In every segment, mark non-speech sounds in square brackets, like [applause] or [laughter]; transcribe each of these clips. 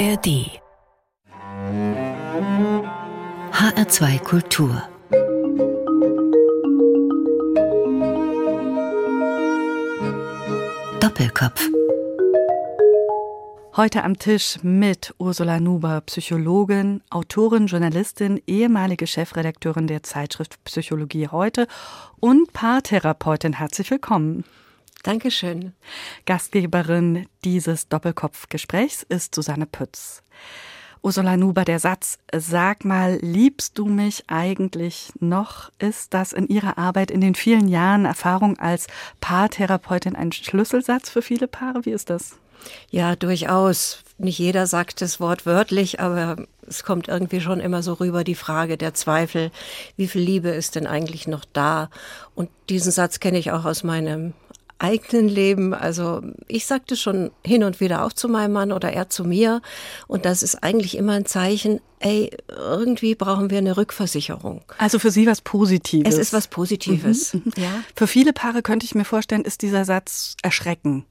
ARD HR2 Kultur Doppelkopf Heute am Tisch mit Ursula Nuber, Psychologin, Autorin, Journalistin, ehemalige Chefredakteurin der Zeitschrift Psychologie heute und Paartherapeutin. Herzlich willkommen. Dankeschön. Gastgeberin dieses Doppelkopfgesprächs ist Susanne Pütz. Ursula Nuber, der Satz, sag mal, liebst du mich eigentlich noch? Ist das in Ihrer Arbeit in den vielen Jahren Erfahrung als Paartherapeutin ein Schlüsselsatz für viele Paare? Wie ist das? Ja, durchaus. Nicht jeder sagt das Wort wörtlich, aber es kommt irgendwie schon immer so rüber die Frage der Zweifel. Wie viel Liebe ist denn eigentlich noch da? Und diesen Satz kenne ich auch aus meinem eigenen Leben. Also ich sagte schon hin und wieder auch zu meinem Mann oder er zu mir. Und das ist eigentlich immer ein Zeichen, ey, irgendwie brauchen wir eine Rückversicherung. Also für Sie was Positives. Es ist was Positives. Mhm, mhm. ja. Für viele Paare könnte ich mir vorstellen, ist dieser Satz erschrecken.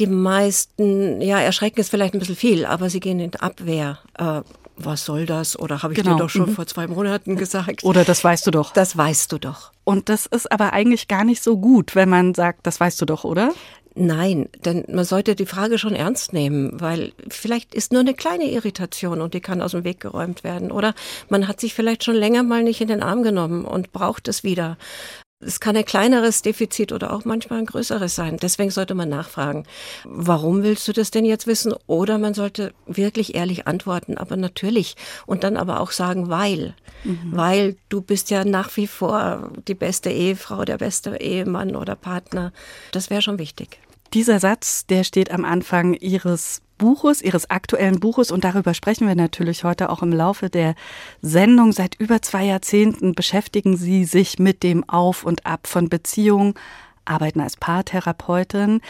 Die meisten, ja, erschrecken ist vielleicht ein bisschen viel, aber sie gehen in Abwehr. Äh, was soll das? Oder habe ich genau. dir doch schon mhm. vor zwei Monaten gesagt? Oder das weißt du doch. Das weißt du doch. Und das ist aber eigentlich gar nicht so gut, wenn man sagt, das weißt du doch, oder? Nein, denn man sollte die Frage schon ernst nehmen, weil vielleicht ist nur eine kleine Irritation und die kann aus dem Weg geräumt werden. Oder man hat sich vielleicht schon länger mal nicht in den Arm genommen und braucht es wieder. Es kann ein kleineres Defizit oder auch manchmal ein größeres sein. Deswegen sollte man nachfragen, warum willst du das denn jetzt wissen? Oder man sollte wirklich ehrlich antworten, aber natürlich. Und dann aber auch sagen, weil. Mhm. Weil du bist ja nach wie vor die beste Ehefrau, der beste Ehemann oder Partner. Das wäre schon wichtig. Dieser Satz, der steht am Anfang Ihres Buches, Ihres aktuellen Buches, und darüber sprechen wir natürlich heute auch im Laufe der Sendung. Seit über zwei Jahrzehnten beschäftigen Sie sich mit dem Auf und Ab von Beziehungen, arbeiten als Paartherapeutin.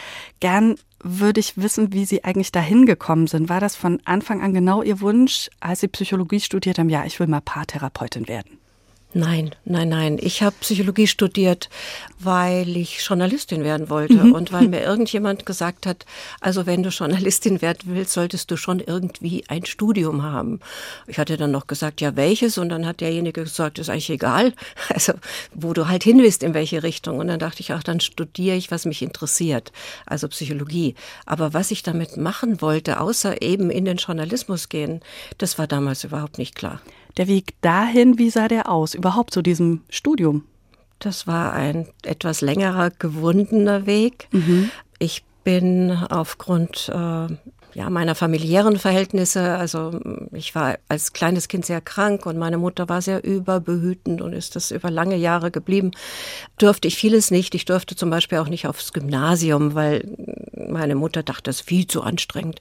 Gern würde ich wissen, wie Sie eigentlich dahin gekommen sind. War das von Anfang an genau Ihr Wunsch, als Sie Psychologie studiert haben? Ja, ich will mal Paartherapeutin werden. Nein, nein, nein. Ich habe Psychologie studiert, weil ich Journalistin werden wollte mhm. und weil mir [laughs] irgendjemand gesagt hat, also wenn du Journalistin werden willst, solltest du schon irgendwie ein Studium haben. Ich hatte dann noch gesagt, ja welches? Und dann hat derjenige gesagt, ist eigentlich egal. [laughs] Also wo du halt hin willst, in welche Richtung. Und dann dachte ich, ach, dann studiere ich, was mich interessiert, also Psychologie. Aber was ich damit machen wollte, außer eben in den Journalismus gehen, das war damals überhaupt nicht klar. Der Weg dahin, wie sah der aus? Überhaupt zu diesem Studium? Das war ein etwas längerer, gewundener Weg. Mhm. Ich bin aufgrund äh, ja, meiner familiären Verhältnisse. Also ich war als kleines Kind sehr krank und meine Mutter war sehr überbehütend und ist das über lange Jahre geblieben. Durfte ich vieles nicht. Ich durfte zum Beispiel auch nicht aufs Gymnasium, weil meine Mutter dachte, das ist viel zu anstrengend.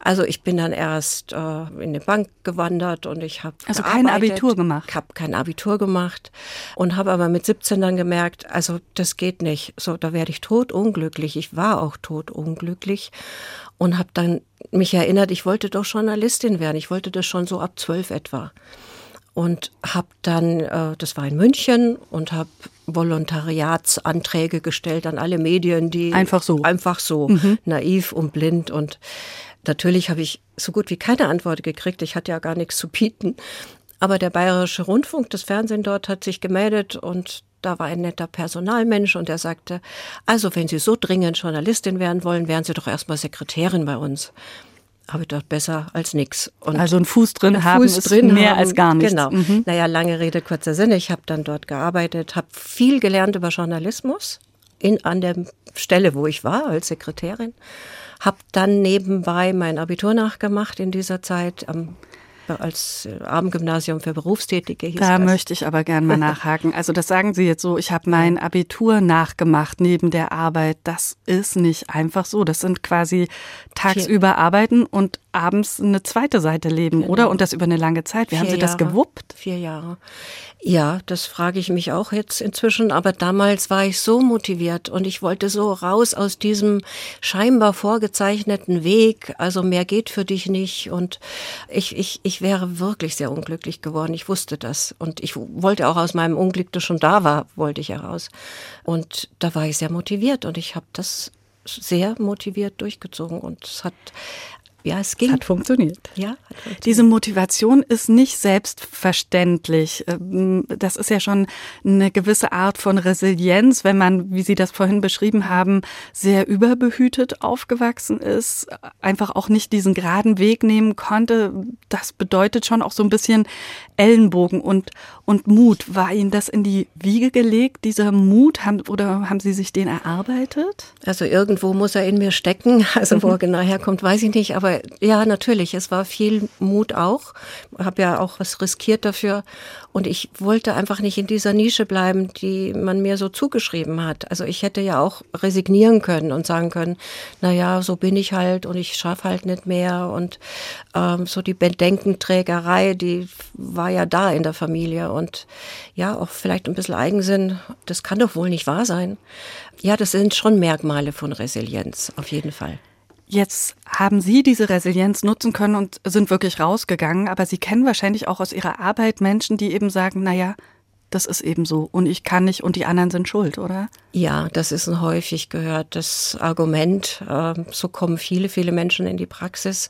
Also ich bin dann erst äh, in die Bank gewandert und ich habe also kein Abitur gemacht. Ich habe kein Abitur gemacht und habe aber mit 17 dann gemerkt, also das geht nicht. So, da werde ich tot unglücklich. Ich war auch tot unglücklich und habe dann mich erinnert, ich wollte doch Journalistin werden. Ich wollte das schon so ab zwölf etwa. Und habe dann, äh, das war in München, und habe Volontariatsanträge gestellt an alle Medien, die einfach so, einfach so mhm. naiv und blind. Und natürlich habe ich so gut wie keine Antwort gekriegt. Ich hatte ja gar nichts zu bieten. Aber der Bayerische Rundfunk, das Fernsehen dort, hat sich gemeldet und da war ein netter Personalmensch und er sagte, also wenn Sie so dringend Journalistin werden wollen, wären Sie doch erstmal Sekretärin bei uns. Habe ich dort besser als. Und also einen Fuß drin haben Fuß ist drin mehr haben, als gar nichts. Genau. Mhm. Naja, lange Rede, kurzer Sinn. Ich habe dann dort gearbeitet, habe viel gelernt über Journalismus in, an der Stelle, wo ich war als Sekretärin. Habe dann nebenbei mein Abitur nachgemacht in dieser Zeit am als äh, Abendgymnasium für Berufstätige. Hieß da das. möchte ich aber gerne mal [laughs] nachhaken. Also das sagen Sie jetzt so, ich habe mein Abitur nachgemacht neben der Arbeit. Das ist nicht einfach so. Das sind quasi tagsüber arbeiten und abends eine zweite Seite leben, genau. oder? Und das über eine lange Zeit. Wie Vier haben Sie das Jahre. gewuppt? Vier Jahre. Ja, das frage ich mich auch jetzt inzwischen. Aber damals war ich so motiviert und ich wollte so raus aus diesem scheinbar vorgezeichneten Weg. Also mehr geht für dich nicht. Und ich, ich, ich wäre wirklich sehr unglücklich geworden. Ich wusste das. Und ich wollte auch aus meinem Unglück, das schon da war, wollte ich heraus. Und da war ich sehr motiviert und ich habe das sehr motiviert durchgezogen und es hat Ja, es ging. Hat funktioniert. Ja, hat funktioniert. Diese Motivation ist nicht selbstverständlich. Ähm, das ist ja schon eine gewisse Art von Resilienz, wenn man, wie Sie das vorhin beschrieben haben, sehr überbehütet aufgewachsen ist, einfach auch nicht diesen geraden Weg nehmen konnte. Das bedeutet schon auch so ein bisschen Ellenbogen und, und Mut. War Ihnen das in die Wiege gelegt, dieser Mut, haben, oder haben Sie sich den erarbeitet? Also irgendwo muss er in mir stecken. [laughs] Also wo er genau herkommt, weiß ich nicht. Aber ja, natürlich, es war viel Mut auch. Habe ja auch was riskiert dafür. Und ich wollte einfach nicht in dieser Nische bleiben, die man mir so zugeschrieben hat. Also ich hätte ja auch resignieren können und sagen können, na ja, so bin ich halt und ich schaffe halt nicht mehr. Und ähm, so die Bedenkenträgerei, die war ja da in der Familie. Und ja, auch vielleicht ein bisschen Eigensinn, das kann doch wohl nicht wahr sein. Ja, das sind schon Merkmale von Resilienz, auf jeden Fall. Jetzt haben Sie diese Resilienz nutzen können und sind wirklich rausgegangen, aber Sie kennen wahrscheinlich auch aus Ihrer Arbeit Menschen, die eben sagen, na ja, das ist eben so und ich kann nicht und die anderen sind schuld, oder? Ja, das ist ein häufig gehörtes Argument. Ähm, so kommen viele, viele Menschen in die Praxis.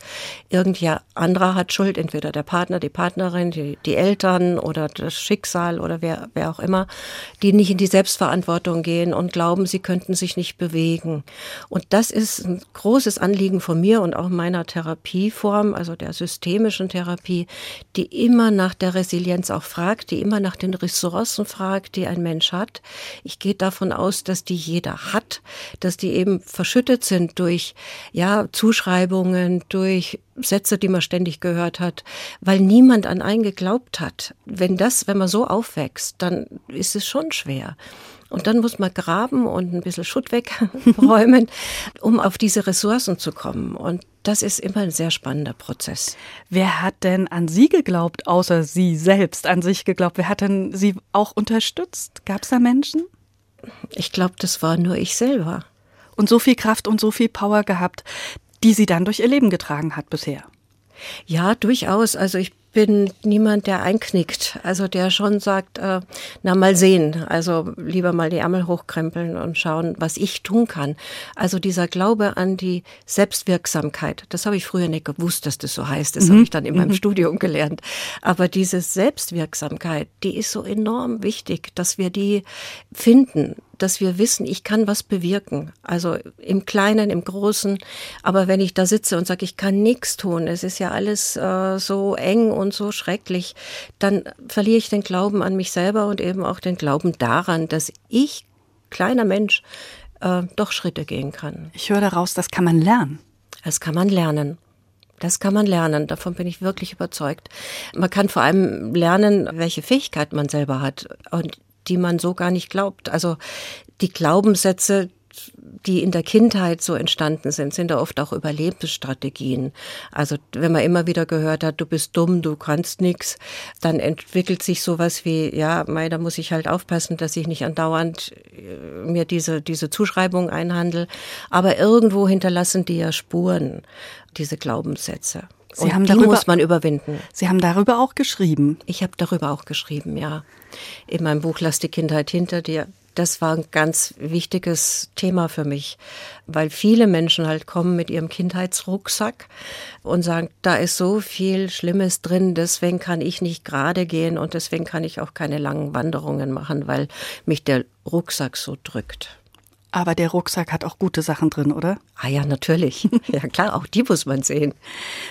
Irgendwer anderer hat Schuld, entweder der Partner, die Partnerin, die, die Eltern oder das Schicksal oder wer, wer auch immer, die nicht in die Selbstverantwortung gehen und glauben, sie könnten sich nicht bewegen. Und das ist ein großes Anliegen von mir und auch meiner Therapieform, also der systemischen Therapie, die immer nach der Resilienz auch fragt, die immer nach den Ressourcen fragt, die ein Mensch hat. Ich gehe davon aus, aus, dass die jeder hat, dass die eben verschüttet sind durch ja Zuschreibungen, durch Sätze, die man ständig gehört hat, weil niemand an einen geglaubt hat. Wenn das, wenn man so aufwächst, dann ist es schon schwer. Und dann muss man graben und ein bisschen Schutt wegräumen, [laughs] um auf diese Ressourcen zu kommen. Und das ist immer ein sehr spannender Prozess. Wer hat denn an Sie geglaubt, außer Sie selbst an sich geglaubt? Wer hat denn Sie auch unterstützt? Gab es da Menschen? Ich glaube, das war nur ich selber. Und so viel Kraft und so viel Power gehabt, die sie dann durch ihr Leben getragen hat bisher. Ja, durchaus. Also ich bin niemand, der einknickt. Also der schon sagt, äh, na mal sehen. Also lieber mal die Ärmel hochkrempeln und schauen, was ich tun kann. Also dieser Glaube an die Selbstwirksamkeit, das habe ich früher nicht gewusst, dass das so heißt. Das mhm. habe ich dann in meinem mhm. Studium gelernt. Aber diese Selbstwirksamkeit, die ist so enorm wichtig, dass wir die finden dass wir wissen, ich kann was bewirken. Also im Kleinen, im Großen. Aber wenn ich da sitze und sage, ich kann nichts tun, es ist ja alles äh, so eng und so schrecklich, dann verliere ich den Glauben an mich selber und eben auch den Glauben daran, dass ich, kleiner Mensch, äh, doch Schritte gehen kann. Ich höre daraus, das kann man lernen. Das kann man lernen. Das kann man lernen, davon bin ich wirklich überzeugt. Man kann vor allem lernen, welche Fähigkeit man selber hat. Und die man so gar nicht glaubt. Also die Glaubenssätze, die in der Kindheit so entstanden sind, sind ja oft auch Überlebensstrategien. Also wenn man immer wieder gehört hat, du bist dumm, du kannst nichts, dann entwickelt sich sowas wie, ja, mei, da muss ich halt aufpassen, dass ich nicht andauernd äh, mir diese, diese Zuschreibung einhandel. Aber irgendwo hinterlassen die ja Spuren, diese Glaubenssätze. Sie Und haben darüber, muss man überwinden. Sie haben darüber auch geschrieben. Ich habe darüber auch geschrieben, ja. In meinem Buch Lass die Kindheit hinter dir. Das war ein ganz wichtiges Thema für mich, weil viele Menschen halt kommen mit ihrem Kindheitsrucksack und sagen, da ist so viel Schlimmes drin, deswegen kann ich nicht gerade gehen und deswegen kann ich auch keine langen Wanderungen machen, weil mich der Rucksack so drückt. Aber der Rucksack hat auch gute Sachen drin, oder? Ah ja, natürlich. [laughs] Ja klar, auch die muss man sehen.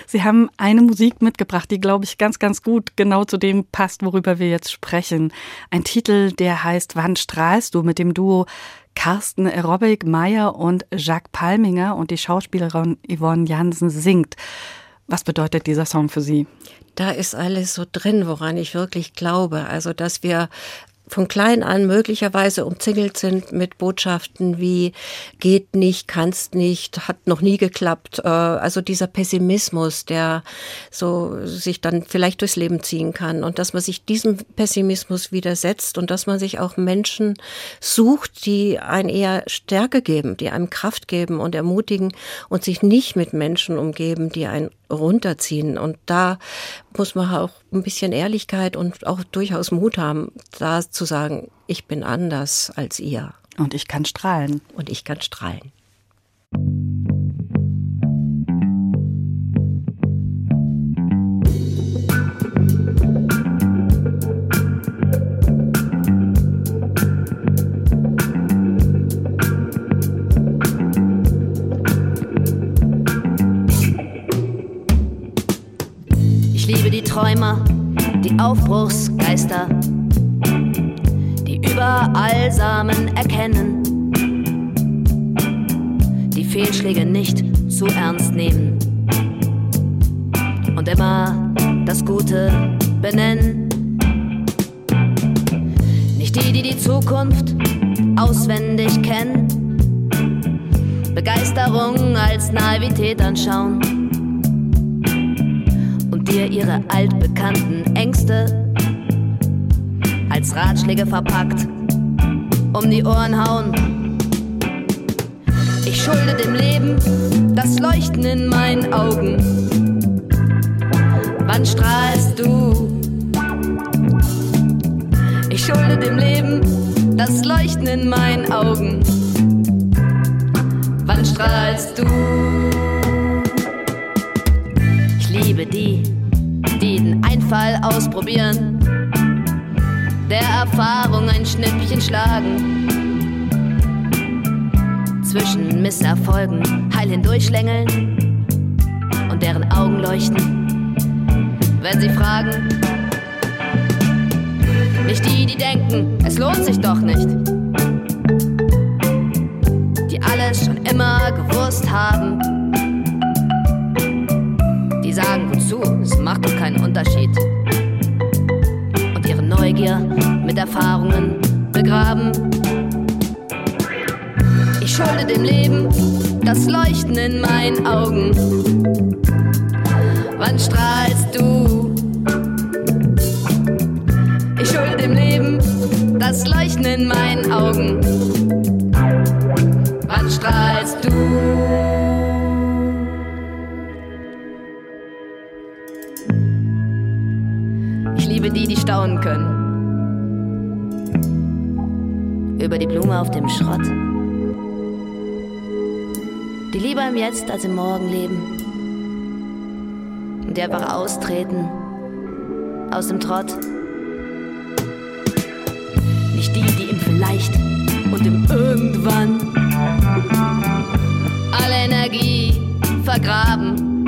Sie haben eine Musik mitgebracht, die, glaube ich, ganz, ganz gut genau zu dem passt, worüber wir jetzt sprechen. Ein Titel, der heißt Wann strahlst du mit dem Duo Carsten Aerobic Meyer und Jacques Palminger und die Schauspielerin Yvonne Jansen singt. Was bedeutet dieser Song für Sie? Da ist alles so drin, woran ich wirklich glaube. Also, dass wir von klein an möglicherweise umzingelt sind mit Botschaften wie geht nicht, kannst nicht, hat noch nie geklappt. Äh, also dieser Pessimismus, der so sich dann vielleicht durchs Leben ziehen kann und dass man sich diesem Pessimismus widersetzt und dass man sich auch Menschen sucht, die einen eher Stärke geben, die einem Kraft geben und ermutigen und sich nicht mit Menschen umgeben, die einen runterziehen. Und da muss man auch ein bisschen Ehrlichkeit und auch durchaus Mut haben, da zu sagen, ich bin anders als ihr. Und ich kann strahlen. Und ich kann strahlen. Träumer, die Aufbruchsgeister, die überall Samen erkennen, die Fehlschläge nicht zu ernst nehmen und immer das Gute benennen. Nicht die, die die Zukunft auswendig kennen, Begeisterung als Naivität anschauen dir ihre altbekannten Ängste als Ratschläge verpackt um die Ohren hauen. Ich schulde dem Leben das Leuchten in meinen Augen. Wann strahlst du? Ich schulde dem Leben das Leuchten in meinen Augen. Wann strahlst du? Ich liebe die, die den Einfall ausprobieren, der Erfahrung ein Schnippchen schlagen. Zwischen Misserfolgen heil hindurchschlängeln und deren Augen leuchten, wenn sie fragen, nicht die, die denken, es lohnt sich doch nicht. Die alles schon immer gewusst haben. Keinen Unterschied. Und ihre Neugier mit Erfahrungen begraben. Ich schulde dem Leben das Leuchten in meinen Augen. Wann strahlst du? dem Leben das Leuchten in meinen Augen. Wann strahlst du? Auf dem Schrott. Die lieber im Jetzt als im Morgen leben. Und die einfach austreten aus dem Trott nicht die, die im Vielleicht und im Irgendwann alle Energie vergraben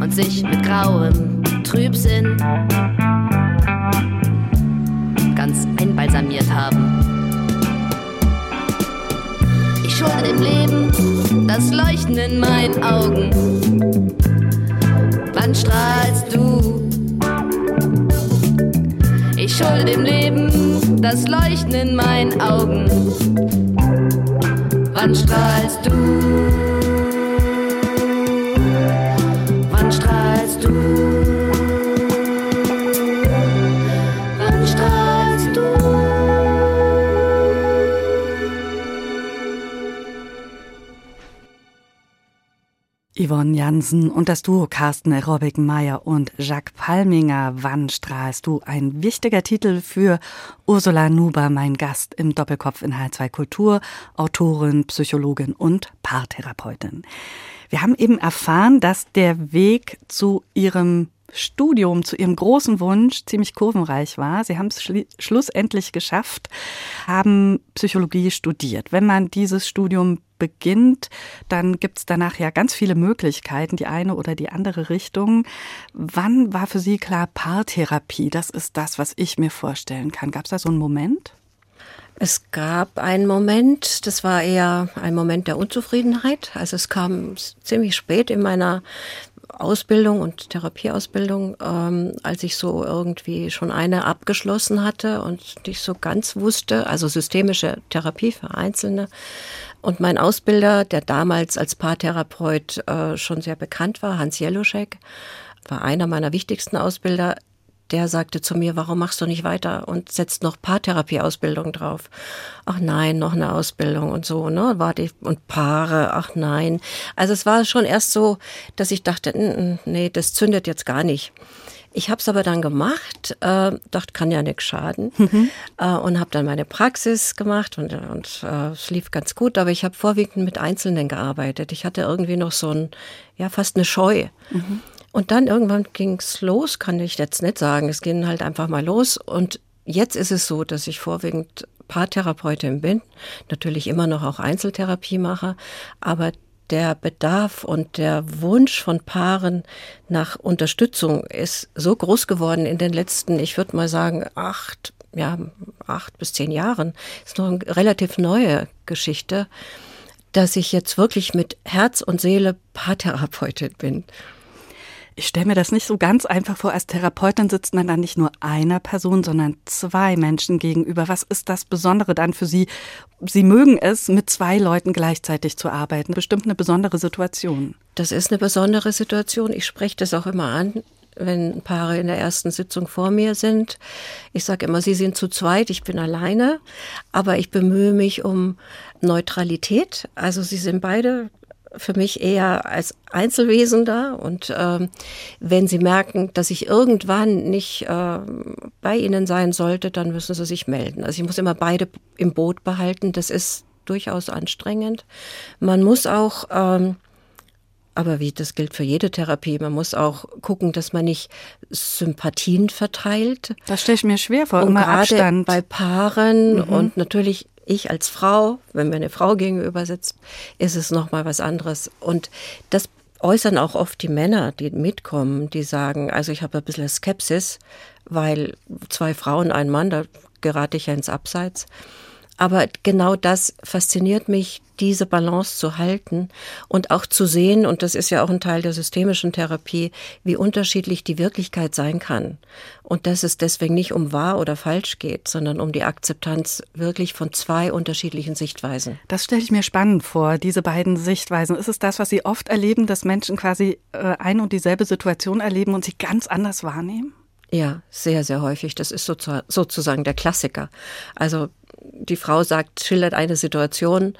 und sich mit grauem Trübsinn einbalsamiert haben. Ich schulde dem Leben das Leuchten in meinen Augen. Wann strahlst du ich schulde dem Leben das Leuchten in meinen Augen. Wann strahlst du? Yvonne Jansen und das Duo Carsten Robbikenmeier und Jacques Palminger. Wann strahlst du? Ein wichtiger Titel für Ursula Nuber, mein Gast im Doppelkopf in H2 Kultur, Autorin, Psychologin und Paartherapeutin. Wir haben eben erfahren, dass der Weg zu ihrem Studium zu ihrem großen Wunsch ziemlich kurvenreich war. Sie haben es schlussendlich geschafft, haben Psychologie studiert. Wenn man dieses Studium beginnt, dann gibt es danach ja ganz viele Möglichkeiten, die eine oder die andere Richtung. Wann war für Sie klar, Paartherapie, das ist das, was ich mir vorstellen kann? Gab es da so einen Moment? Es gab einen Moment, das war eher ein Moment der Unzufriedenheit. Also es kam ziemlich spät in meiner Ausbildung und Therapieausbildung, ähm, als ich so irgendwie schon eine abgeschlossen hatte und nicht so ganz wusste, also systemische Therapie für Einzelne. Und mein Ausbilder, der damals als Paartherapeut äh, schon sehr bekannt war, Hans Jeluschek, war einer meiner wichtigsten Ausbilder der sagte zu mir, warum machst du nicht weiter und setzt noch Paartherapieausbildung drauf? Ach nein, noch eine Ausbildung und so, ne? Warte und Paare, ach nein. Also es war schon erst so, dass ich dachte, nee, das zündet jetzt gar nicht. Ich habe es aber dann gemacht, äh, dachte, kann ja nichts schaden mhm. äh, und habe dann meine Praxis gemacht und, und äh, es lief ganz gut, aber ich habe vorwiegend mit Einzelnen gearbeitet. Ich hatte irgendwie noch so ein, ja, fast eine Scheu. Mhm. Und dann irgendwann ging's los, kann ich jetzt nicht sagen. Es ging halt einfach mal los. Und jetzt ist es so, dass ich vorwiegend Paartherapeutin bin, natürlich immer noch auch Einzeltherapie mache, aber der Bedarf und der Wunsch von Paaren nach Unterstützung ist so groß geworden in den letzten, ich würde mal sagen, acht, ja, acht bis zehn Jahren. Ist noch eine relativ neue Geschichte, dass ich jetzt wirklich mit Herz und Seele Paartherapeutin bin. Ich stelle mir das nicht so ganz einfach vor. Als Therapeutin sitzt man dann nicht nur einer Person, sondern zwei Menschen gegenüber. Was ist das Besondere dann für Sie? Sie mögen es, mit zwei Leuten gleichzeitig zu arbeiten. Bestimmt eine besondere Situation. Das ist eine besondere Situation. Ich spreche das auch immer an wenn Paare in der ersten Sitzung vor mir sind. Ich sage immer, sie sind zu zweit, ich bin alleine, aber ich bemühe mich um Neutralität. Also sie sind beide für mich eher als Einzelwesen da. Und ähm, wenn Sie merken, dass ich irgendwann nicht äh, bei Ihnen sein sollte, dann müssen Sie sich melden. Also ich muss immer beide im Boot behalten. Das ist durchaus anstrengend. Man muss auch, ähm, aber wie das gilt für jede Therapie, man muss auch gucken, dass man nicht Sympathien verteilt. Das stelle ich mir schwer vor, und immer gerade Abstand. bei Paaren Mhm. und natürlich ich als Frau, wenn mir eine Frau gegenüber sitzt, ist es noch mal was anderes. Und das äußern auch oft die Männer, die mitkommen, die sagen, also ich habe ein bisschen Skepsis, weil zwei Frauen, ein Mann, da gerate ich ja ins Abseits. Aber genau das fasziniert mich, diese Balance zu halten und auch zu sehen, und das ist ja auch ein Teil der systemischen Therapie, wie unterschiedlich die Wirklichkeit sein kann. Und dass es deswegen nicht um wahr oder falsch geht, sondern um die Akzeptanz wirklich von zwei unterschiedlichen Sichtweisen. Das stelle ich mir spannend vor, diese beiden Sichtweisen. Ist es das, was Sie oft erleben, dass Menschen quasi äh, ein und dieselbe Situation erleben und sie ganz anders wahrnehmen? Ja, sehr, sehr häufig. Das ist sozusagen der Klassiker. Also die Frau sagt, schildert eine Situation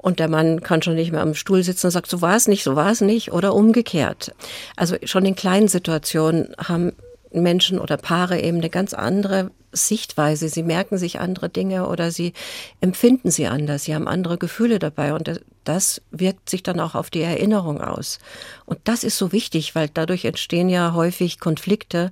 und der Mann kann schon nicht mehr am Stuhl sitzen und sagt, so war es nicht, so war es nicht oder umgekehrt. Also schon in kleinen Situationen haben Menschen oder Paare eben eine ganz andere Sichtweise. Sie merken sich andere Dinge oder sie empfinden sie anders. Sie haben andere Gefühle dabei und das wirkt sich dann auch auf die Erinnerung aus. Und das ist so wichtig, weil dadurch entstehen ja häufig Konflikte,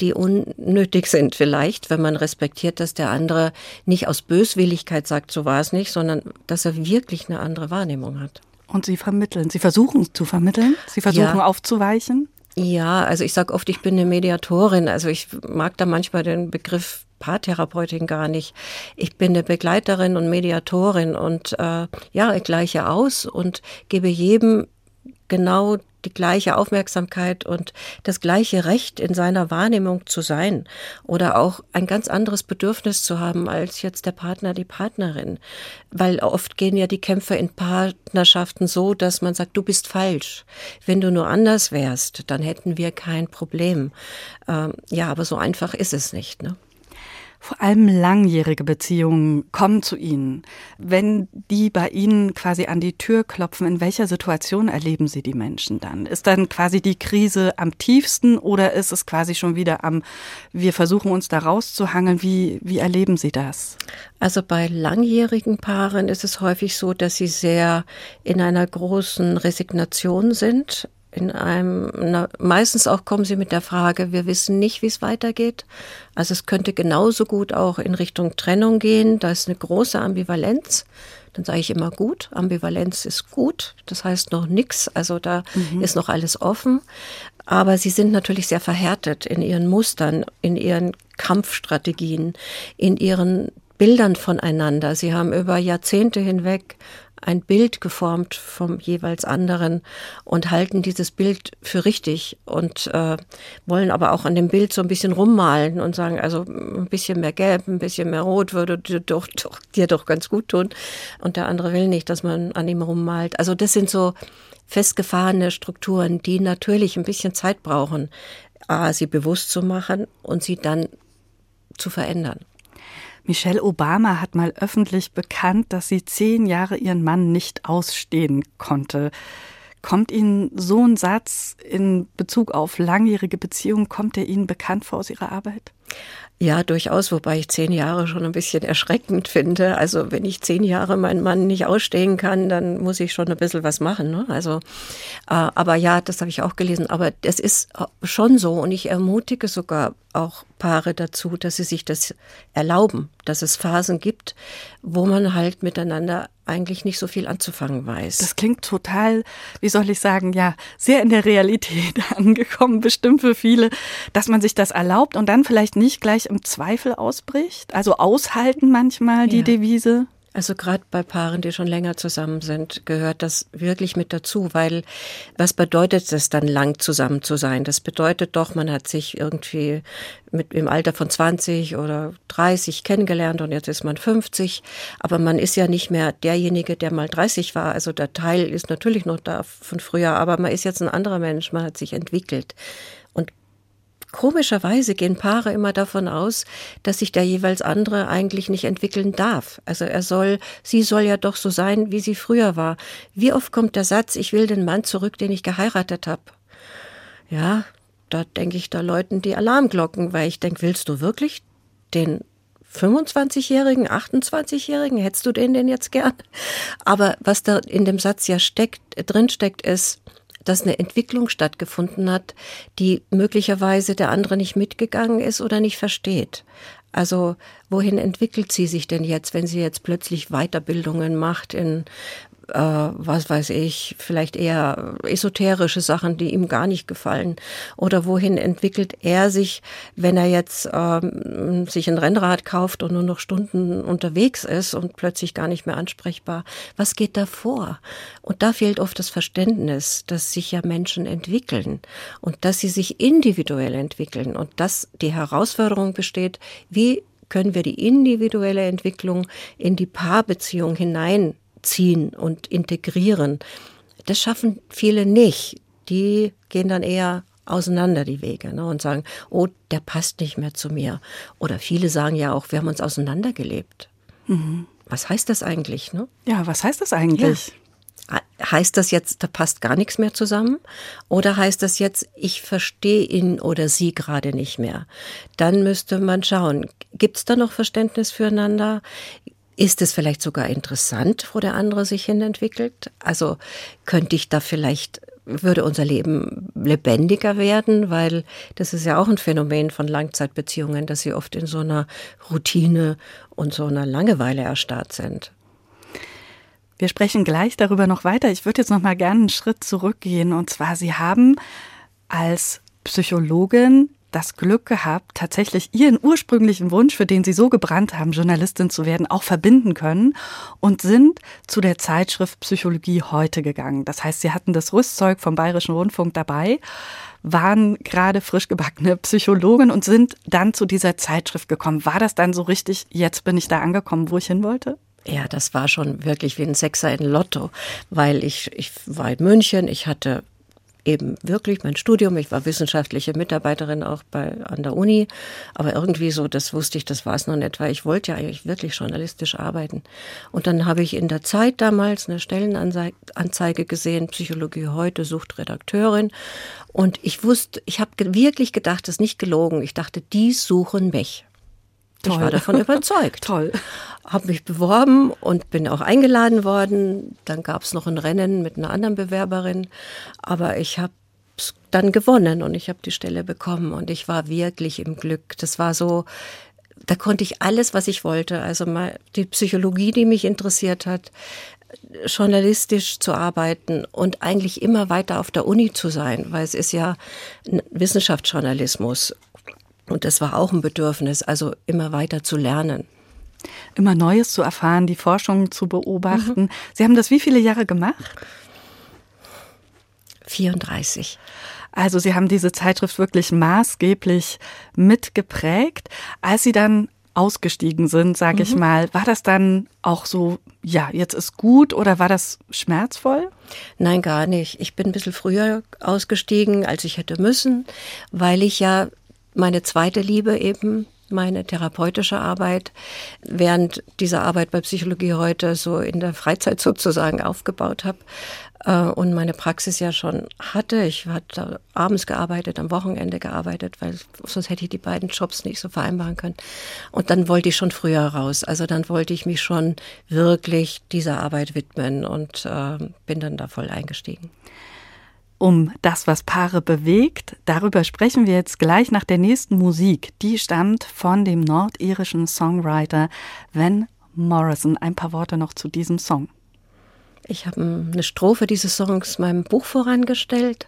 die unnötig sind vielleicht, wenn man respektiert, dass der andere nicht aus Böswilligkeit sagt, so war es nicht, sondern dass er wirklich eine andere Wahrnehmung hat. Und Sie vermitteln, Sie versuchen zu vermitteln, Sie versuchen Ja. aufzuweichen. Ja, also ich sage oft, ich bin eine Mediatorin. Also ich mag da manchmal den Begriff Paartherapeutin gar nicht. Ich bin eine Begleiterin und Mediatorin und äh, ja, ich gleiche aus und gebe jedem genau die gleiche Aufmerksamkeit und das gleiche Recht in seiner Wahrnehmung zu sein oder auch ein ganz anderes Bedürfnis zu haben als jetzt der Partner, die Partnerin. Weil oft gehen ja die Kämpfe in Partnerschaften so, dass man sagt, du bist falsch. Wenn du nur anders wärst, dann hätten wir kein Problem. Ähm, ja, aber so einfach ist es nicht. Ne? Vor allem langjährige Beziehungen kommen zu Ihnen. Wenn die bei Ihnen quasi an die Tür klopfen, in welcher Situation erleben Sie die Menschen dann? Ist dann quasi die Krise am tiefsten oder ist es quasi schon wieder am, wir versuchen uns da rauszuhangeln? Wie, wie erleben Sie das? Also bei langjährigen Paaren ist es häufig so, dass sie sehr in einer großen Resignation sind. In einem, na, meistens auch kommen sie mit der Frage, wir wissen nicht, wie es weitergeht. Also es könnte genauso gut auch in Richtung Trennung gehen. Da ist eine große Ambivalenz. Dann sage ich immer gut, Ambivalenz ist gut. Das heißt noch nichts. Also da ist noch alles offen. Aber sie sind natürlich sehr verhärtet in ihren Mustern, in ihren Kampfstrategien, in ihren Bildern voneinander. Sie haben über Jahrzehnte hinweg ein Bild geformt vom jeweils anderen und halten dieses Bild für richtig und äh, wollen aber auch an dem Bild so ein bisschen rummalen und sagen, also ein bisschen mehr Gelb, ein bisschen mehr Rot würde dir doch, doch, dir doch ganz gut tun. Und der andere will nicht, dass man an ihm rummalt. Also das sind so festgefahrene Strukturen, die natürlich ein bisschen Zeit brauchen, A, sie bewusst zu machen und sie dann zu verändern. Michelle Obama hat mal öffentlich bekannt, dass sie zehn Jahre ihren Mann nicht ausstehen konnte. Kommt Ihnen so ein Satz in Bezug auf langjährige Beziehungen, kommt er Ihnen bekannt vor aus Ihrer Arbeit? Ja, durchaus, wobei ich zehn Jahre schon ein bisschen erschreckend finde. Also wenn ich zehn Jahre meinen Mann nicht ausstehen kann, dann muss ich schon ein bisschen was machen. Ne? Also, äh, aber ja, das habe ich auch gelesen. Aber es ist schon so und ich ermutige sogar auch Paare dazu, dass sie sich das erlauben, dass es Phasen gibt, wo man halt miteinander eigentlich nicht so viel anzufangen weiß. Das klingt total, wie soll ich sagen, ja, sehr in der Realität [laughs] angekommen, bestimmt für viele, dass man sich das erlaubt und dann vielleicht nicht gleich im Zweifel ausbricht. Also aushalten manchmal die ja. Devise. Also gerade bei Paaren, die schon länger zusammen sind, gehört das wirklich mit dazu, weil was bedeutet es dann lang zusammen zu sein? Das bedeutet doch, man hat sich irgendwie mit im Alter von 20 oder 30 kennengelernt und jetzt ist man 50, aber man ist ja nicht mehr derjenige, der mal 30 war. Also der Teil ist natürlich noch da von früher, aber man ist jetzt ein anderer Mensch, man hat sich entwickelt. Komischerweise gehen Paare immer davon aus, dass sich der jeweils andere eigentlich nicht entwickeln darf. Also er soll, sie soll ja doch so sein, wie sie früher war. Wie oft kommt der Satz, ich will den Mann zurück, den ich geheiratet habe? Ja, da denke ich, da läuten die Alarmglocken, weil ich denke, willst du wirklich den 25-Jährigen, 28-Jährigen, hättest du den denn jetzt gern? Aber was da in dem Satz ja steckt, drin ist, dass eine Entwicklung stattgefunden hat, die möglicherweise der andere nicht mitgegangen ist oder nicht versteht. Also wohin entwickelt sie sich denn jetzt, wenn sie jetzt plötzlich Weiterbildungen macht in äh, was weiß ich, vielleicht eher esoterische Sachen, die ihm gar nicht gefallen? Oder wohin entwickelt er sich, wenn er jetzt ähm, sich ein Rennrad kauft und nur noch Stunden unterwegs ist und plötzlich gar nicht mehr ansprechbar? Was geht da vor? Und da fehlt oft das Verständnis, dass sich ja Menschen entwickeln und dass sie sich individuell entwickeln und dass die Herausforderung besteht, wie können wir die individuelle Entwicklung in die Paarbeziehung hinein ziehen und integrieren. Das schaffen viele nicht. Die gehen dann eher auseinander die Wege ne, und sagen, oh, der passt nicht mehr zu mir. Oder viele sagen ja auch, wir haben uns auseinandergelebt. Mhm. Was heißt das eigentlich? Ne? Ja, was heißt das eigentlich? Ja. Heißt das jetzt, da passt gar nichts mehr zusammen? Oder heißt das jetzt, ich verstehe ihn oder sie gerade nicht mehr? Dann müsste man schauen, gibt es da noch Verständnis füreinander? Ist es vielleicht sogar interessant, wo der andere sich hin entwickelt? Also könnte ich da vielleicht würde unser Leben lebendiger werden, weil das ist ja auch ein Phänomen von Langzeitbeziehungen, dass sie oft in so einer Routine und so einer Langeweile erstarrt sind. Wir sprechen gleich darüber noch weiter. Ich würde jetzt noch mal gerne einen Schritt zurückgehen und zwar Sie haben als Psychologin das Glück gehabt, tatsächlich ihren ursprünglichen Wunsch, für den sie so gebrannt haben, Journalistin zu werden, auch verbinden können und sind zu der Zeitschrift Psychologie heute gegangen. Das heißt, sie hatten das Rüstzeug vom Bayerischen Rundfunk dabei, waren gerade frisch gebackene Psychologin und sind dann zu dieser Zeitschrift gekommen. War das dann so richtig, jetzt bin ich da angekommen, wo ich hin wollte? Ja, das war schon wirklich wie ein Sechser in Lotto, weil ich, ich war in München, ich hatte eben wirklich mein Studium. Ich war wissenschaftliche Mitarbeiterin auch bei, an der Uni. Aber irgendwie so, das wusste ich, das war es noch nicht, weil ich wollte ja eigentlich wirklich journalistisch arbeiten. Und dann habe ich in der Zeit damals eine Stellenanzeige gesehen, Psychologie heute sucht Redakteurin. Und ich wusste, ich habe wirklich gedacht, das ist nicht gelogen. Ich dachte, die suchen mich. Toll. Ich war davon [laughs] überzeugt. Toll. Habe mich beworben und bin auch eingeladen worden. Dann gab es noch ein Rennen mit einer anderen Bewerberin. Aber ich habe dann gewonnen und ich habe die Stelle bekommen und ich war wirklich im Glück. Das war so, da konnte ich alles, was ich wollte. Also mal die Psychologie, die mich interessiert hat, journalistisch zu arbeiten und eigentlich immer weiter auf der Uni zu sein, weil es ist ja Wissenschaftsjournalismus und das war auch ein Bedürfnis, also immer weiter zu lernen. Immer Neues zu erfahren, die Forschung zu beobachten. Mhm. Sie haben das wie viele Jahre gemacht? 34. Also Sie haben diese Zeitschrift wirklich maßgeblich mitgeprägt. Als Sie dann ausgestiegen sind, sage mhm. ich mal, war das dann auch so, ja, jetzt ist gut oder war das schmerzvoll? Nein, gar nicht. Ich bin ein bisschen früher ausgestiegen, als ich hätte müssen, weil ich ja meine zweite Liebe eben meine therapeutische Arbeit während dieser Arbeit bei Psychologie heute so in der Freizeit sozusagen aufgebaut habe äh, und meine Praxis ja schon hatte. Ich hatte abends gearbeitet, am Wochenende gearbeitet, weil sonst hätte ich die beiden Jobs nicht so vereinbaren können. Und dann wollte ich schon früher raus. Also dann wollte ich mich schon wirklich dieser Arbeit widmen und äh, bin dann da voll eingestiegen um das, was Paare bewegt. Darüber sprechen wir jetzt gleich nach der nächsten Musik. Die stammt von dem nordirischen Songwriter Van Morrison. Ein paar Worte noch zu diesem Song. Ich habe eine Strophe dieses Songs meinem Buch vorangestellt.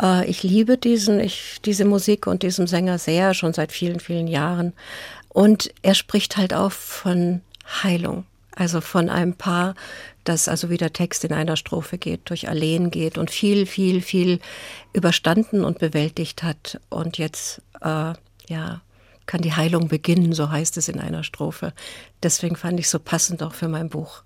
Äh, ich liebe diesen, ich, diese Musik und diesen Sänger sehr, schon seit vielen, vielen Jahren. Und er spricht halt auch von Heilung. Also von einem Paar, das also wie der Text in einer Strophe geht, durch Alleen geht und viel, viel, viel überstanden und bewältigt hat. Und jetzt, äh, ja, kann die Heilung beginnen, so heißt es in einer Strophe. Deswegen fand ich so passend auch für mein Buch.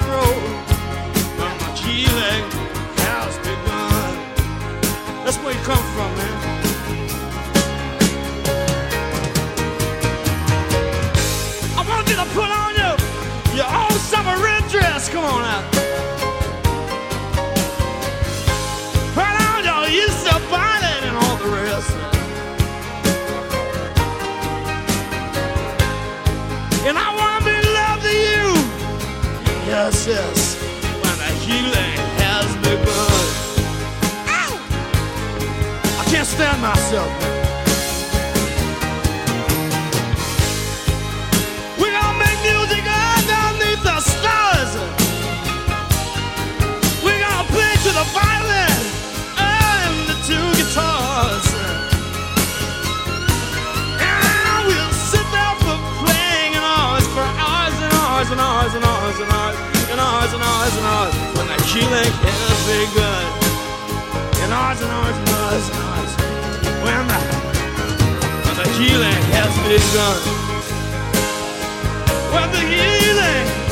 The yourself. and ours and ours and ours and ours. When the healing has begun. In eyes and eyes and eyes and eyes, when the, when the healing has begun. When the healing,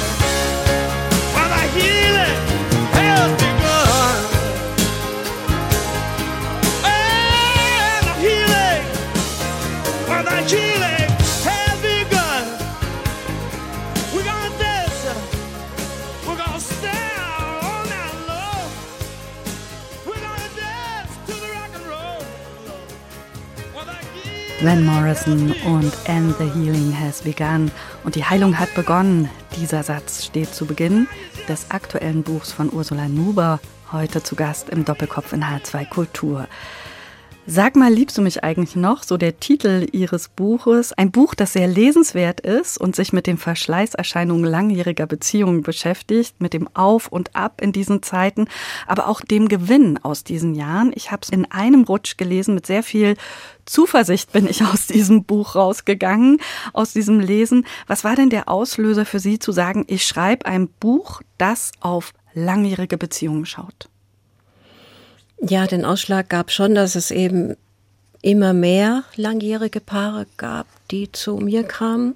Van Morrison und And the Healing Has Begun. Und die Heilung hat begonnen. Dieser Satz steht zu Beginn des aktuellen Buchs von Ursula Nuber, heute zu Gast im Doppelkopf in H2 Kultur. Sag mal, liebst du mich eigentlich noch? So der Titel ihres Buches. Ein Buch, das sehr lesenswert ist und sich mit den Verschleißerscheinungen langjähriger Beziehungen beschäftigt, mit dem Auf und Ab in diesen Zeiten, aber auch dem Gewinn aus diesen Jahren. Ich habe es in einem Rutsch gelesen. Mit sehr viel Zuversicht bin ich [laughs] aus diesem Buch rausgegangen, aus diesem Lesen. Was war denn der Auslöser für Sie zu sagen, ich schreibe ein Buch, das auf langjährige Beziehungen schaut? Ja, den Ausschlag gab schon, dass es eben immer mehr langjährige Paare gab, die zu mir kamen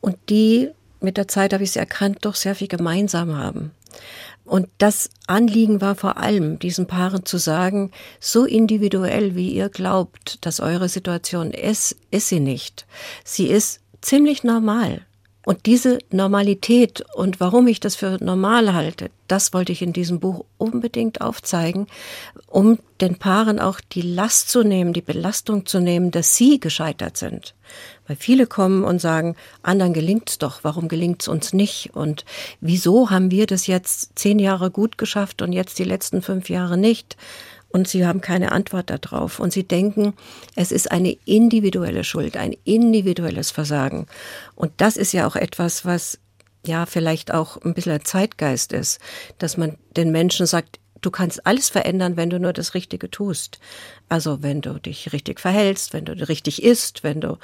und die mit der Zeit habe ich es erkannt, doch sehr viel gemeinsam haben. Und das Anliegen war vor allem, diesen Paaren zu sagen, so individuell wie ihr glaubt, dass eure Situation ist, ist sie nicht. Sie ist ziemlich normal. Und diese Normalität und warum ich das für normal halte, das wollte ich in diesem Buch unbedingt aufzeigen, um den Paaren auch die Last zu nehmen, die Belastung zu nehmen, dass sie gescheitert sind. Weil viele kommen und sagen, anderen gelingt's doch, warum gelingt's uns nicht? Und wieso haben wir das jetzt zehn Jahre gut geschafft und jetzt die letzten fünf Jahre nicht? Und sie haben keine Antwort darauf. Und sie denken, es ist eine individuelle Schuld, ein individuelles Versagen. Und das ist ja auch etwas, was ja vielleicht auch ein bisschen ein Zeitgeist ist, dass man den Menschen sagt, du kannst alles verändern, wenn du nur das Richtige tust. Also wenn du dich richtig verhältst, wenn du richtig isst, wenn du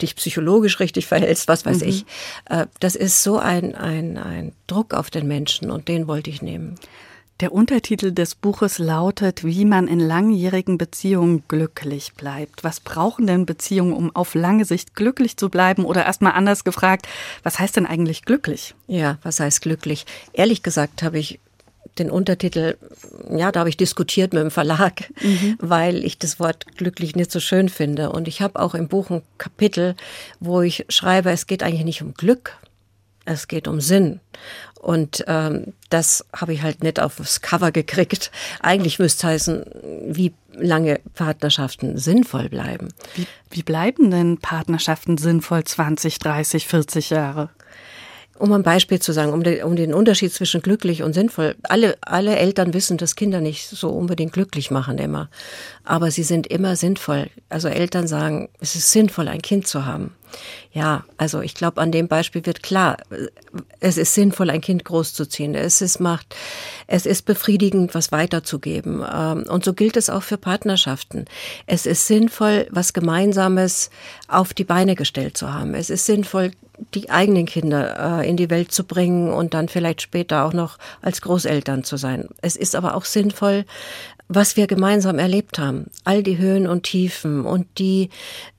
dich psychologisch richtig verhältst, was weiß mhm. ich. Äh, das ist so ein, ein, ein Druck auf den Menschen und den wollte ich nehmen. Der Untertitel des Buches lautet, wie man in langjährigen Beziehungen glücklich bleibt. Was brauchen denn Beziehungen, um auf lange Sicht glücklich zu bleiben? Oder erstmal anders gefragt, was heißt denn eigentlich glücklich? Ja, was heißt glücklich? Ehrlich gesagt habe ich den Untertitel, ja, da habe ich diskutiert mit dem Verlag, mhm. weil ich das Wort glücklich nicht so schön finde. Und ich habe auch im Buch ein Kapitel, wo ich schreibe, es geht eigentlich nicht um Glück, es geht um Sinn. Und ähm, das habe ich halt nicht aufs Cover gekriegt. Eigentlich müsste heißen, wie lange Partnerschaften sinnvoll bleiben. Wie, wie bleiben denn Partnerschaften sinnvoll 20, 30, 40 Jahre? Um ein Beispiel zu sagen, um den, um den Unterschied zwischen glücklich und sinnvoll. Alle, alle Eltern wissen, dass Kinder nicht so unbedingt glücklich machen immer. Aber sie sind immer sinnvoll. Also Eltern sagen, es ist sinnvoll, ein Kind zu haben. Ja, also ich glaube, an dem Beispiel wird klar, es ist sinnvoll, ein Kind großzuziehen. Es ist macht, es ist befriedigend, was weiterzugeben. Ähm, und so gilt es auch für Partnerschaften. Es ist sinnvoll, was Gemeinsames auf die Beine gestellt zu haben. Es ist sinnvoll, die eigenen Kinder äh, in die Welt zu bringen und dann vielleicht später auch noch als Großeltern zu sein. Es ist aber auch sinnvoll, was wir gemeinsam erlebt haben. All die Höhen und Tiefen und die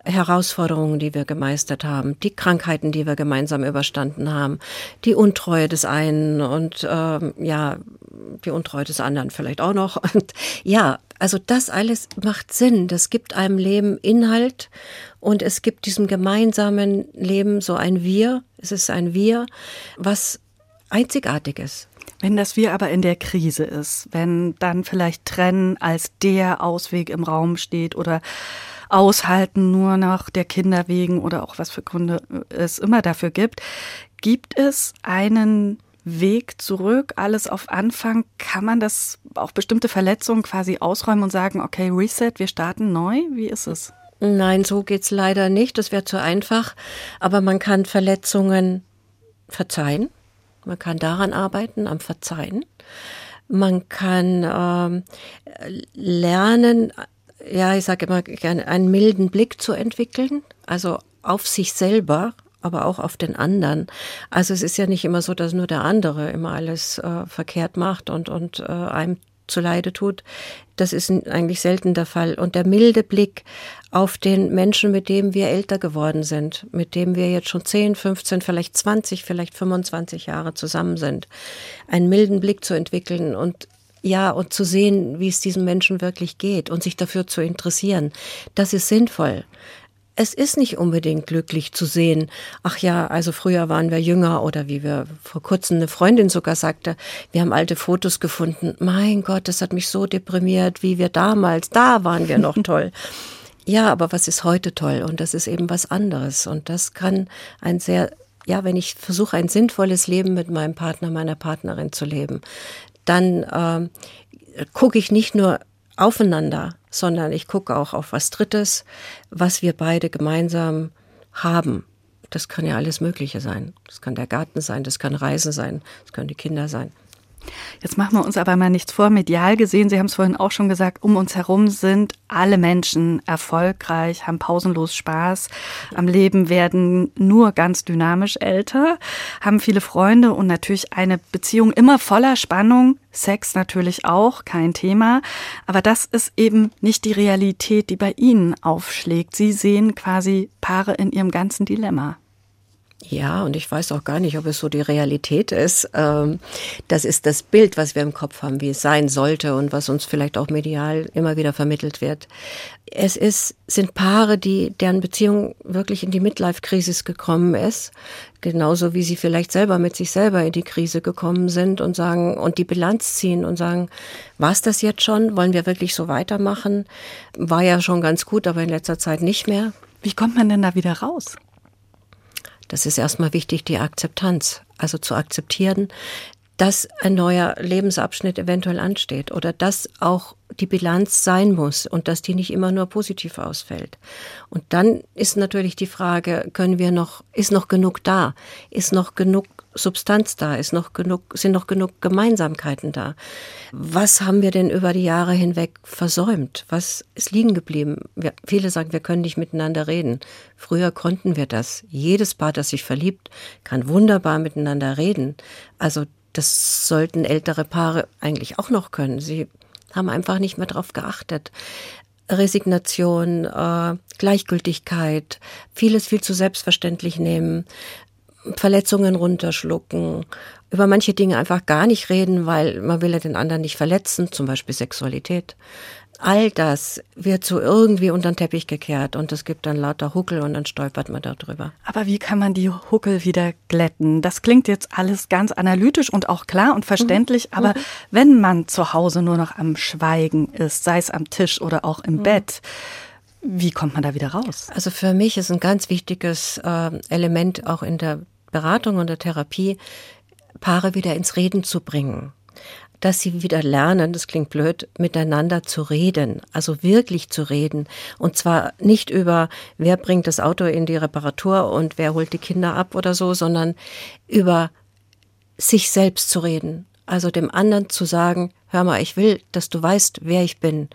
Herausforderungen, die wir gemeistert haben, die Krankheiten, die wir gemeinsam überstanden haben, die Untreue des einen und ähm, ja, die Untreue des anderen vielleicht auch noch. [laughs] Und ja, also das alles macht Sinn. Das gibt einem Leben Inhalt und es gibt diesem gemeinsamen Leben so ein Wir. Es ist ein Wir, was einzigartig ist. Wenn das Wir aber in der Krise ist, wenn dann vielleicht Trennen als der Ausweg im Raum steht oder aushalten nur noch der Kinder wegen oder auch was für Gründe es immer dafür gibt, gibt es einen Weg zurück, alles auf Anfang? Kann man das auch bestimmte Verletzungen quasi ausräumen und sagen, okay, Reset, wir starten neu? Wie ist es? Nein, so geht's leider nicht. Das wäre zu einfach. Aber man kann Verletzungen verzeihen. Man kann daran arbeiten, am Verzeihen. Man kann ähm, lernen, ja, ich sage immer gerne, einen milden Blick zu entwickeln, also auf sich selber aber auch auf den anderen. Also es ist ja nicht immer so, dass nur der andere immer alles äh, verkehrt macht und, und äh, einem zuleide tut. Das ist eigentlich selten der Fall. Und der milde Blick auf den Menschen, mit dem wir älter geworden sind, mit dem wir jetzt schon 10, 15, vielleicht 20, vielleicht 25 Jahre zusammen sind, einen milden Blick zu entwickeln und ja, und zu sehen, wie es diesem Menschen wirklich geht und sich dafür zu interessieren, das ist sinnvoll es ist nicht unbedingt glücklich zu sehen, ach ja, also früher waren wir jünger oder wie wir vor kurzem eine Freundin sogar sagte, wir haben alte Fotos gefunden. Mein Gott, das hat mich so deprimiert, wie wir damals, da waren wir noch [laughs] toll. Ja, aber was ist heute toll? Und das ist eben was anderes. Und das kann ein sehr, ja, wenn ich versuche, ein sinnvolles Leben mit meinem Partner, meiner Partnerin zu leben, dann äh, gucke ich nicht nur aufeinander, sondern ich gucke auch auf was Drittes, was wir beide gemeinsam haben. Das kann ja alles Mögliche sein. Das kann der Garten sein, das kann Reisen sein, das können die Kinder sein. Jetzt machen wir uns aber mal nichts vor. Medial gesehen, Sie haben es vorhin auch schon gesagt, um uns herum sind alle Menschen erfolgreich, haben pausenlos Spaß am Leben, werden nur ganz dynamisch älter, haben viele Freunde und natürlich eine Beziehung immer voller Spannung. Sex natürlich auch, kein Thema. Aber das ist eben nicht die Realität, die bei Ihnen aufschlägt. Sie sehen quasi Paare in ihrem ganzen Dilemma. Ja, und ich weiß auch gar nicht, ob es so die Realität ist. Ähm, das ist das Bild, was wir im Kopf haben, wie es sein sollte und was uns vielleicht auch medial immer wieder vermittelt wird. Es ist, sind Paare, die, deren Beziehung wirklich in die Midlife-Krise gekommen ist. Genauso wie sie vielleicht selber mit sich selber in die Krise gekommen sind und sagen, und die Bilanz ziehen und sagen, war es das jetzt schon? Wollen wir wirklich so weitermachen? War ja schon ganz gut, aber in letzter Zeit nicht mehr. Wie kommt man denn da wieder raus? Das ist erstmal wichtig, die Akzeptanz. Also zu akzeptieren, dass ein neuer Lebensabschnitt eventuell ansteht oder dass auch die Bilanz sein muss und dass die nicht immer nur positiv ausfällt. Und dann ist natürlich die Frage, können wir noch, ist noch genug da? Ist noch genug Substanz da? Ist noch genug, sind noch genug Gemeinsamkeiten da? Was haben wir denn über die Jahre hinweg versäumt? Was ist liegen geblieben? Wir, viele sagen, wir können nicht miteinander reden. Früher konnten wir das. Jedes Paar, das sich verliebt, kann wunderbar miteinander reden. Also das sollten ältere Paare eigentlich auch noch können. Sie haben einfach nicht mehr darauf geachtet. Resignation, äh, Gleichgültigkeit, vieles viel zu selbstverständlich nehmen, Verletzungen runterschlucken, über manche Dinge einfach gar nicht reden, weil man will ja den anderen nicht verletzen, zum Beispiel Sexualität. All das wird so irgendwie unter den Teppich gekehrt und es gibt dann lauter Huckel und dann stolpert man darüber. Aber wie kann man die Huckel wieder glätten? Das klingt jetzt alles ganz analytisch und auch klar und verständlich, mhm. aber mhm. wenn man zu Hause nur noch am Schweigen ist, sei es am Tisch oder auch im mhm. Bett, wie kommt man da wieder raus? Also für mich ist ein ganz wichtiges äh, Element auch in der Beratung und der Therapie, Paare wieder ins Reden zu bringen dass sie wieder lernen, das klingt blöd, miteinander zu reden, also wirklich zu reden. Und zwar nicht über, wer bringt das Auto in die Reparatur und wer holt die Kinder ab oder so, sondern über sich selbst zu reden. Also dem anderen zu sagen, hör mal, ich will, dass du weißt, wer ich bin,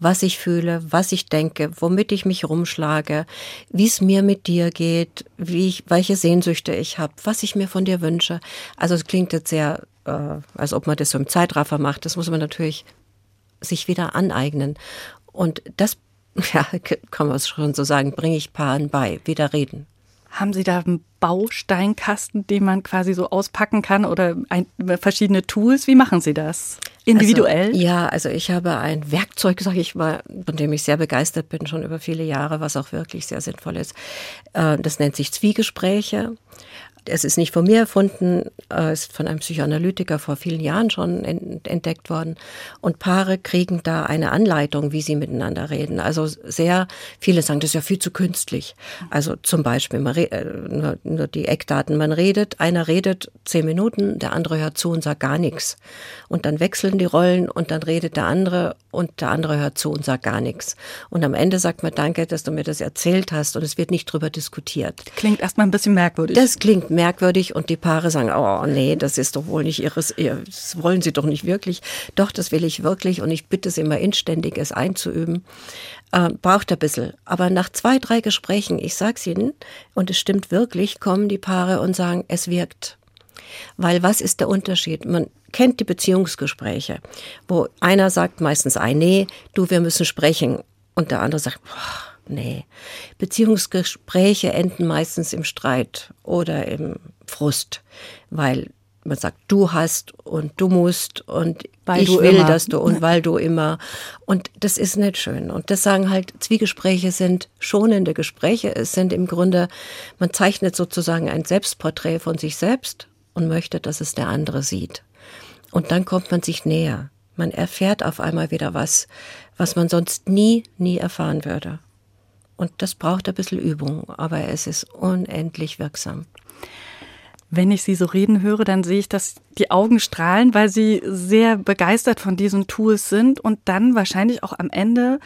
was ich fühle, was ich denke, womit ich mich rumschlage, wie es mir mit dir geht, wie ich, welche Sehnsüchte ich habe, was ich mir von dir wünsche. Also es klingt jetzt sehr, äh, als ob man das so im Zeitraffer macht. Das muss man natürlich sich wieder aneignen. Und das, [laughs] ja, kann man schon so sagen, bringe ich Paaren bei, wieder reden. Haben Sie da einen Bausteinkasten, den man quasi so auspacken kann oder ein, verschiedene Tools? Wie machen Sie das? Individuell? Also, ja, also ich habe ein Werkzeug, sage ich mal, von dem ich sehr begeistert bin, schon über viele Jahre, was auch wirklich sehr sinnvoll ist. Äh, das nennt sich Zwiegespräche. Es ist nicht von mir erfunden, es ist von einem Psychoanalytiker vor vielen Jahren schon entdeckt worden. Und Paare kriegen da eine Anleitung, wie sie miteinander reden. Also sehr viele sagen, das ist ja viel zu künstlich. Also zum Beispiel, äh, nur, nur die Eckdaten, man redet, einer redet zehn Minuten, der andere hört zu und sagt gar nichts. Und dann wechseln die Rollen und dann redet der andere und der andere hört zu und sagt gar nichts. Und am Ende sagt man, danke, dass du mir das erzählt hast und es wird nicht drüber diskutiert. Klingt erstmal ein bisschen merkwürdig. Das klingt merkwürdig und die Paare sagen, oh nee, das ist doch wohl nicht ihres, ihr, das wollen sie doch nicht wirklich. Doch, das will ich wirklich und ich bitte sie immer inständig, es einzuüben. Äh, braucht ein bisschen. Aber nach zwei, drei Gesprächen, ich sag's Ihnen, und es stimmt wirklich, kommen die Paare und sagen, es wirkt. Weil was ist der Unterschied? Man kennt die Beziehungsgespräche, wo einer sagt meistens ein, nee, du, wir müssen sprechen. Und der andere sagt, boah, nee. Beziehungsgespräche enden meistens im Streit oder im Frust, weil man sagt, du hast und du musst und Weil ich du will, immer. dass du und weil du immer. Und das ist nicht schön. Und das sagen halt, Zwiegespräche sind schonende Gespräche. Es sind im Grunde, man zeichnet sozusagen ein Selbstporträt von sich selbst und möchte, dass es der andere sieht. Und dann kommt man sich näher. Man erfährt auf einmal wieder was, was man sonst nie, nie erfahren würde. Und das braucht ein bisschen Übung, aber es ist unendlich wirksam. Wenn ich Sie so reden höre, dann sehe ich, dass die Augen strahlen, weil Sie sehr begeistert von diesen Tools sind und dann wahrscheinlich auch am Ende,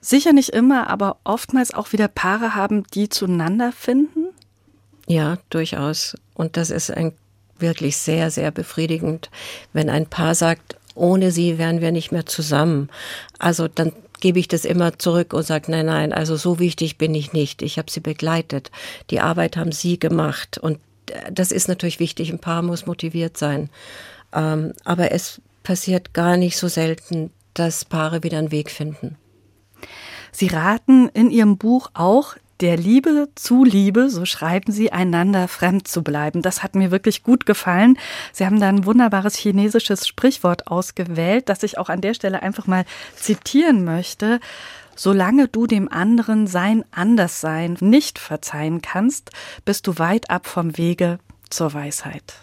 sicher nicht immer, aber oftmals auch wieder Paare haben, die zueinander finden. Ja, durchaus. Und das ist ein wirklich sehr, sehr befriedigend, wenn ein Paar sagt, ohne sie wären wir nicht mehr zusammen. Also dann gebe ich das immer zurück und sage, nein, nein, also so wichtig bin ich nicht. Ich habe sie begleitet. Die Arbeit haben sie gemacht. Und das ist natürlich wichtig. Ein Paar muss motiviert sein. Ähm, aber es passiert gar nicht so selten, dass Paare wieder einen Weg finden. Sie raten in Ihrem Buch auch, der Liebe zuliebe, so schreiben Sie, einander fremd zu bleiben. Das hat mir wirklich gut gefallen. Sie haben da ein wunderbares chinesisches Sprichwort ausgewählt, das ich auch an der Stelle einfach mal zitieren möchte. Solange du dem anderen sein Anderssein nicht verzeihen kannst, bist du weit ab vom Wege zur Weisheit.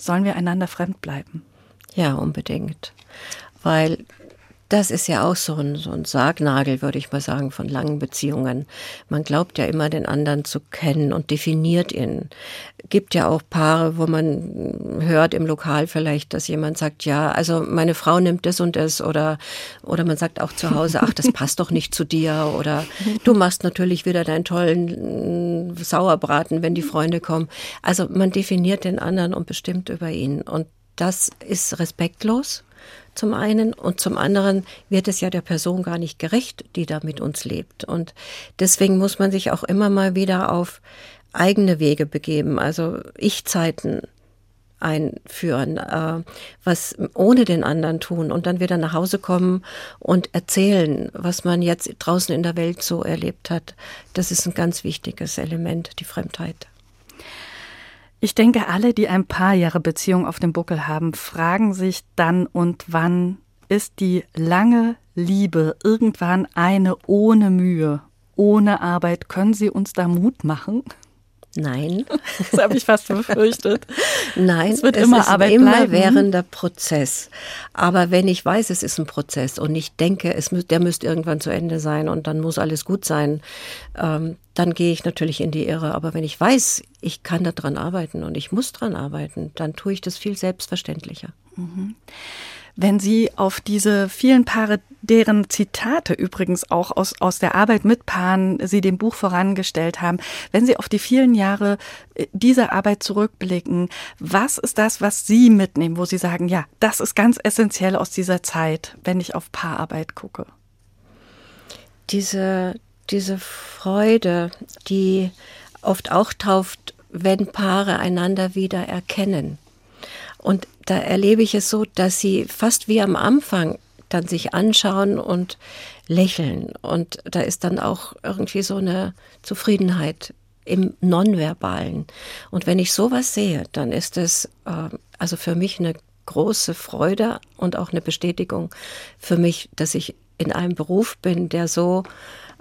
Sollen wir einander fremd bleiben? Ja, unbedingt. Weil das ist ja auch so ein, so ein Sargnagel, würde ich mal sagen, von langen Beziehungen. Man glaubt ja immer, den anderen zu kennen und definiert ihn. Gibt ja auch Paare, wo man hört im Lokal vielleicht, dass jemand sagt, ja, also meine Frau nimmt das und das oder, oder man sagt auch zu Hause, ach, das passt doch nicht zu dir oder du machst natürlich wieder deinen tollen äh, Sauerbraten, wenn die Freunde kommen. Also man definiert den anderen und bestimmt über ihn und das ist respektlos zum einen und zum anderen wird es ja der Person gar nicht gerecht, die da mit uns lebt. Und deswegen muss man sich auch immer mal wieder auf eigene Wege begeben, also Ich-Zeiten einführen, äh, was ohne den anderen tun und dann wieder nach Hause kommen und erzählen, was man jetzt draußen in der Welt so erlebt hat. Das ist ein ganz wichtiges Element, die Fremdheit. Ich denke, alle, die ein paar Jahre Beziehung auf dem Buckel haben, fragen sich dann und wann ist die lange Liebe irgendwann eine ohne Mühe, ohne Arbeit. Können Sie uns da Mut machen? Nein. [laughs] Das habe ich fast befürchtet. Nein, es wird immer ist Arbeit immer bleiben. währender Prozess. Aber wenn ich weiß, es ist ein Prozess und ich denke, es mü der müsste irgendwann zu Ende sein und dann muss alles gut sein, ähm, dann gehe ich natürlich in die Irre. Aber wenn ich weiß, ich kann daran arbeiten und ich muss daran arbeiten, dann tue ich das viel selbstverständlicher. Wenn Sie auf diese vielen Paare, deren Zitate übrigens auch aus, aus der Arbeit mit Paaren Sie dem Buch vorangestellt haben, wenn Sie auf die vielen Jahre äh, dieser Arbeit zurückblicken, was ist das, was Sie mitnehmen, wo Sie sagen, ja, das ist ganz essentiell aus dieser Zeit, wenn ich auf Paararbeit gucke? Diese, diese Freude, die oft auch tauft, wenn Paare einander wieder erkennen. Und da erlebe ich es so, dass sie fast wie am Anfang dann sich anschauen und lächeln. Und da ist dann auch irgendwie so eine Zufriedenheit im Nonverbalen. Und wenn ich sowas sehe, dann ist es äh, also für mich eine große Freude und auch eine Bestätigung für mich, dass ich in einem Beruf bin, der so,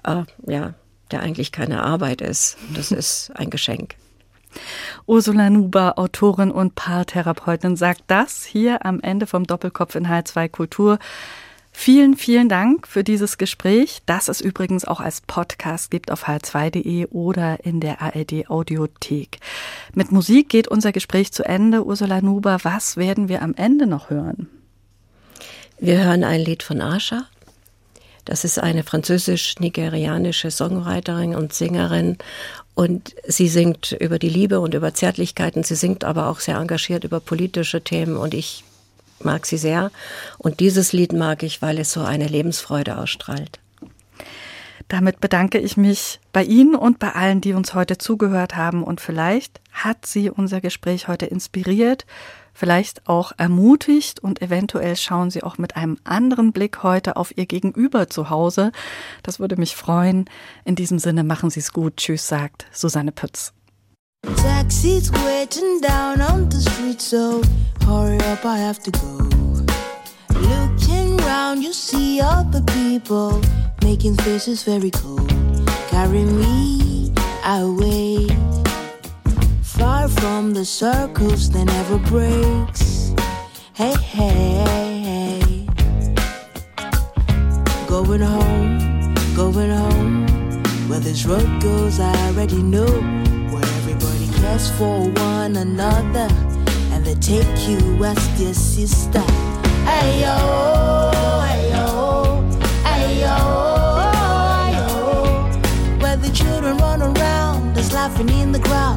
äh, ja, der eigentlich keine Arbeit ist. Das [laughs] ist ein Geschenk. Ursula Nuber, Autorin und Paartherapeutin, sagt das hier am Ende vom Doppelkopf in H2 Kultur. Vielen, vielen Dank für dieses Gespräch, das es übrigens auch als Podcast gibt auf h2.de oder in der ARD Audiothek. Mit Musik geht unser Gespräch zu Ende. Ursula Nuber, was werden wir am Ende noch hören? Wir hören ein Lied von Asha. Das ist eine französisch-nigerianische Songwriterin und Sängerin. Und sie singt über die Liebe und über Zärtlichkeiten. Sie singt aber auch sehr engagiert über politische Themen. Und ich mag sie sehr. Und dieses Lied mag ich, weil es so eine Lebensfreude ausstrahlt. Damit bedanke ich mich bei Ihnen und bei allen, die uns heute zugehört haben. Und vielleicht hat Sie unser Gespräch heute inspiriert, vielleicht auch ermutigt und eventuell schauen Sie auch mit einem anderen Blick heute auf Ihr Gegenüber zu Hause. Das würde mich freuen. In diesem Sinne machen Sie es gut. Tschüss, sagt Susanne Pütz. Taxis waiting down on the street, so hurry up, I have to go. Looking round, you see other people making faces very cold. Carry me away, far from the circles that never breaks. Hey, hey, hey. Going home, going home. Where this road goes, I already know. Where everybody cares for one another, and they take you as their sister. Hey yo. Where the children run around, laughing in the crowd.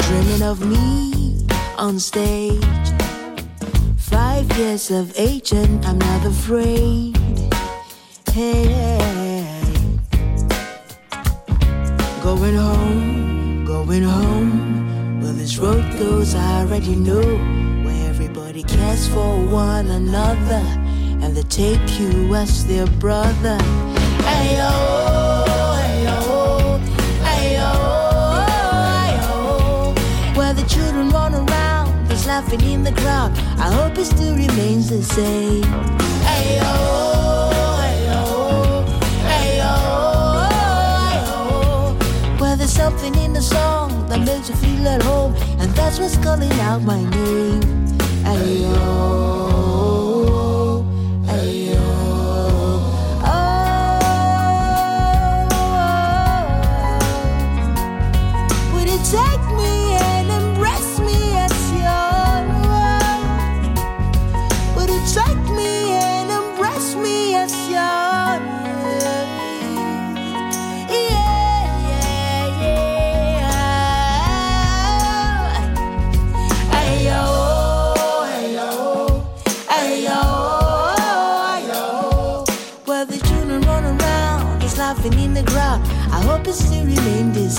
dreaming of me on stage. Five years of age, and I'm not afraid. Hey, going home, going home. Well, this road goes, I already know. Where everybody cares for one another, and they take you as their brother. Hey yo, laughing in the crowd. I hope it still remains the same. Hey yo, hey yo, hey yo, hey yo. Where there's something in the song that makes you feel at home, and that's what's calling out my name. Hey yo,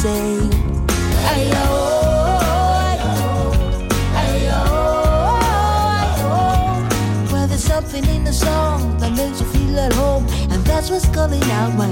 the. Ayo, ayo. There's something in the song that makes you feel at home, and that's what's calling out my